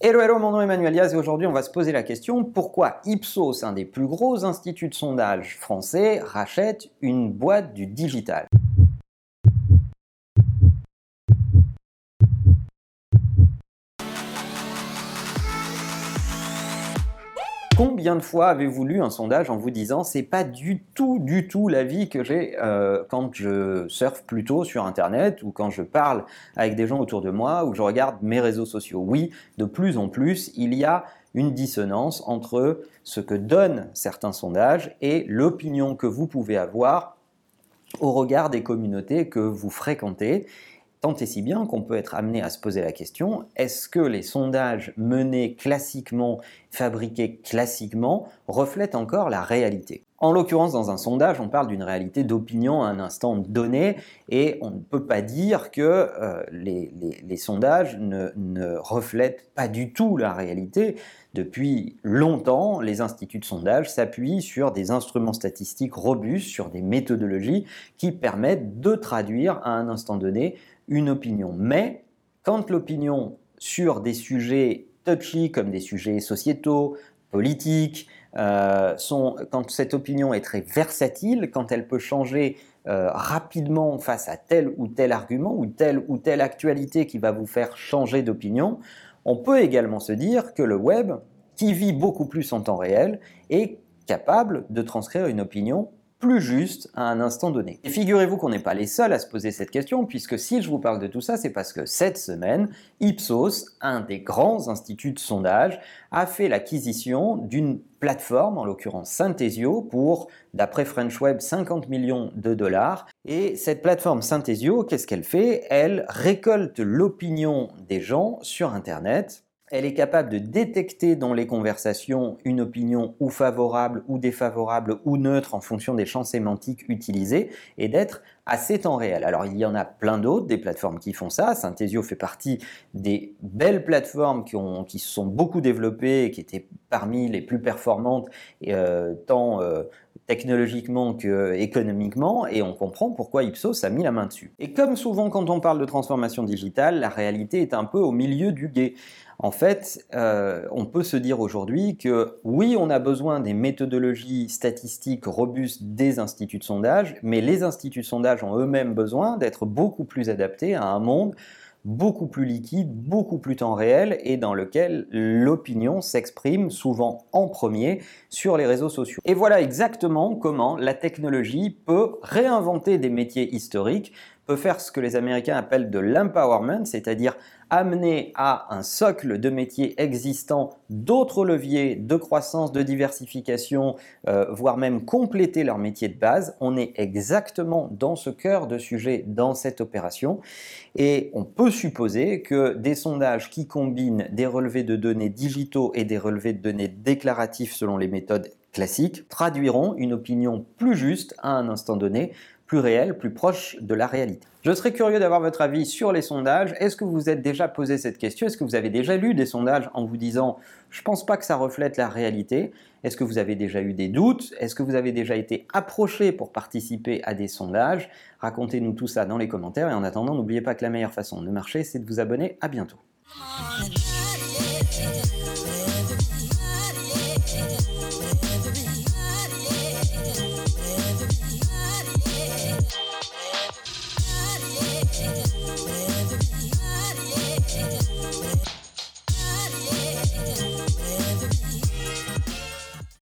Hello, hello, mon nom est Emmanuel Diaz et aujourd'hui on va se poser la question pourquoi Ipsos, un des plus gros instituts de sondage français, rachète une boîte du digital? Combien de fois avez-vous lu un sondage en vous disant c'est pas du tout, du tout l'avis que j'ai euh, quand je surfe plutôt sur Internet ou quand je parle avec des gens autour de moi ou je regarde mes réseaux sociaux? Oui, de plus en plus, il y a une dissonance entre ce que donnent certains sondages et l'opinion que vous pouvez avoir au regard des communautés que vous fréquentez tant et si bien qu'on peut être amené à se poser la question, est-ce que les sondages menés classiquement, fabriqués classiquement, reflètent encore la réalité? En l'occurrence, dans un sondage, on parle d'une réalité d'opinion à un instant donné, et on ne peut pas dire que euh, les, sondages ne, ne, reflètent pas du tout la réalité. Depuis longtemps, les instituts de sondage s'appuient sur des instruments statistiques robustes, sur des méthodologies qui permettent de traduire à un instant donné une opinion. Mais quand l'opinion sur des sujets touchy comme des sujets sociétaux, politiques, euh, quand cette opinion est très versatile, quand elle peut changer euh, rapidement face à tel ou tel argument ou telle ou telle actualité qui va vous faire changer d'opinion, on peut également se dire que le web, qui vit beaucoup plus en temps réel, est capable de transcrire une opinion plus juste à un instant donné. Et figurez-vous qu'on n'est pas les seuls à se poser cette question, puisque si je vous parle de tout ça, c'est parce que cette semaine, Ipsos, un des grands instituts de sondage, a fait l'acquisition d'une plateforme, en l'occurrence Synthesio, pour, d'après French Web, 50 millions de dollars. Et cette plateforme Synthesio, qu'est-ce qu'elle fait? Elle récolte l'opinion des gens sur Internet elle est capable de détecter dans les conversations une opinion ou favorable ou défavorable ou neutre en fonction des champs sémantiques utilisés et d'être assez temps réel. Alors il y en a plein d'autres, des plateformes qui font ça. Synthesio fait partie des belles plateformes qui, se sont beaucoup développées et qui étaient parmi les plus performantes euh, tant euh, technologiquement que économiquement et on comprend pourquoi Ipsos a mis la main dessus. Et comme souvent quand on parle de transformation digitale, la réalité est un peu au milieu du guet. En fait, euh, on peut se dire aujourd'hui que oui, on a besoin des méthodologies statistiques robustes des instituts de sondage, mais les instituts de sondage ont eux-mêmes besoin d'être beaucoup plus adaptés à un monde beaucoup plus liquide, beaucoup plus temps réel et dans lequel l'opinion s'exprime souvent en premier sur les réseaux sociaux. Et voilà exactement comment la technologie peut réinventer des métiers historiques peut faire ce que les Américains appellent de l'empowerment, c'est-à-dire amener à un socle de métiers existants d'autres leviers de croissance, de diversification, euh, voire même compléter leur métier de base. On est exactement dans ce cœur de sujet dans cette opération et on peut supposer que des sondages qui combinent des relevés de données digitaux et des relevés de données déclaratifs selon les méthodes classiques traduiront une opinion plus juste à un instant donné réel, plus proche de la réalité. Je serais curieux d'avoir votre avis sur les sondages. Est-ce que vous vous êtes déjà posé cette question? Est-ce que vous avez déjà lu des sondages en vous disant je pense pas que ça reflète la réalité? Est-ce que vous avez déjà eu des doutes? Est-ce que vous avez déjà été approché pour participer à des sondages? Racontez-nous tout ça dans les commentaires et en attendant, n'oubliez pas que la meilleure façon de marcher, c'est de vous abonner. À bientôt.